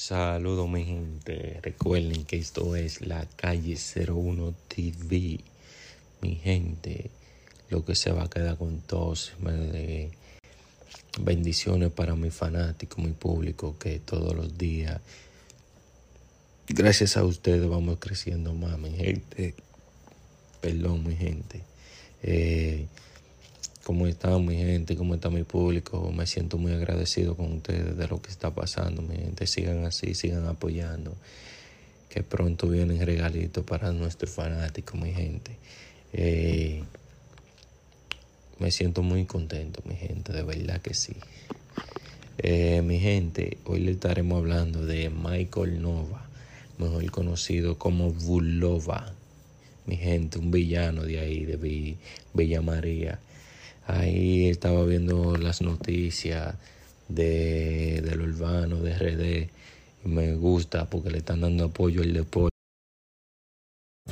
Saludos mi gente, recuerden que esto es la calle 01 TV. Mi gente, lo que se va a quedar con todos, bendiciones para mi fanático, mi público, que todos los días, gracias a ustedes vamos creciendo más, mi gente. Perdón, mi gente. Eh, cómo está mi gente, cómo está mi público. Me siento muy agradecido con ustedes de lo que está pasando, mi gente. Sigan así, sigan apoyando. Que pronto vienen regalitos para nuestros fanáticos, mi gente. Eh, me siento muy contento, mi gente, de verdad que sí. Eh, mi gente, hoy le estaremos hablando de Michael Nova, mejor conocido como Bulova. Mi gente, un villano de ahí, de Villa María. Ahí estaba viendo las noticias de, del urbano, de RD, y me gusta porque le están dando apoyo al deporte.